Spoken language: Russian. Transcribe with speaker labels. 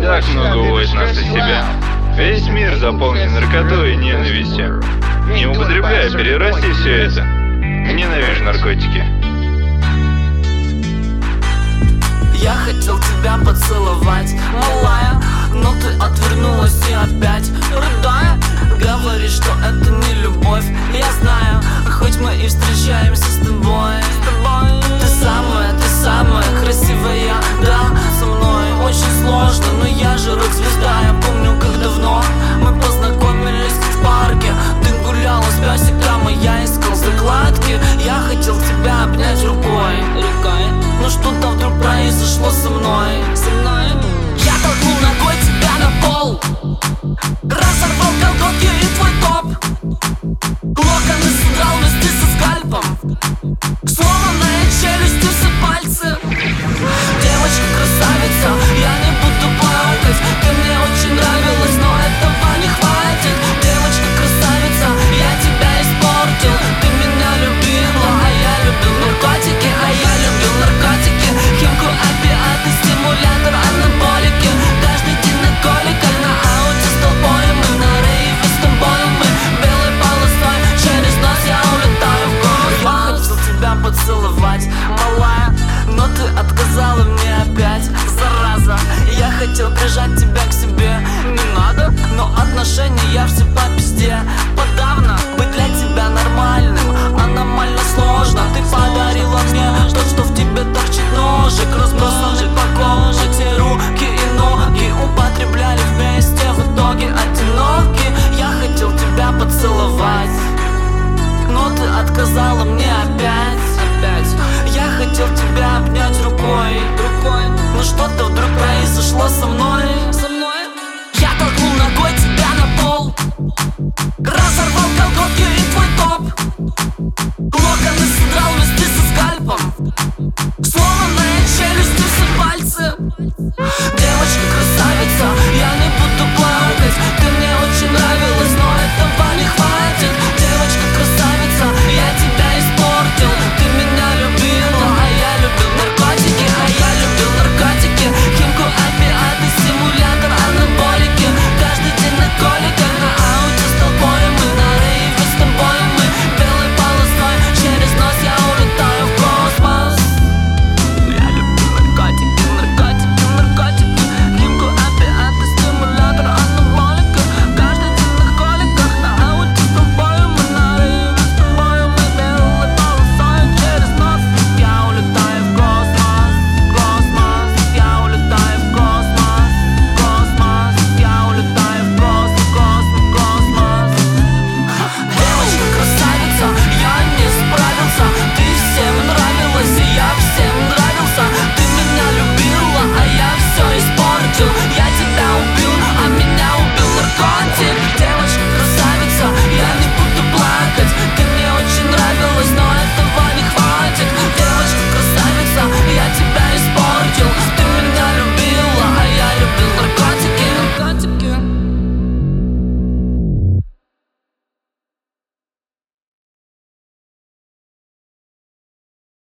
Speaker 1: Так много уводит нас из себя. Весь мир заполнен наркотой и ненавистью. Не употребляй, перерасти все это.
Speaker 2: Ненавижу наркотики.
Speaker 3: Я хотел тебя поцеловать, малая Но ты отвернулась и опять рыдая Говоришь, что это не любовь Целовать, Но ты отказала мне опять, опять. Я хотел тебя обнять рукой, рукой. Но что-то вдруг произошло со мной, со мной. Я толкнул ногой тебя на пол. Разорвал колготки и твой топ. Локоны содрал вместе со скальпом. Сломанные челюсти все пальцы.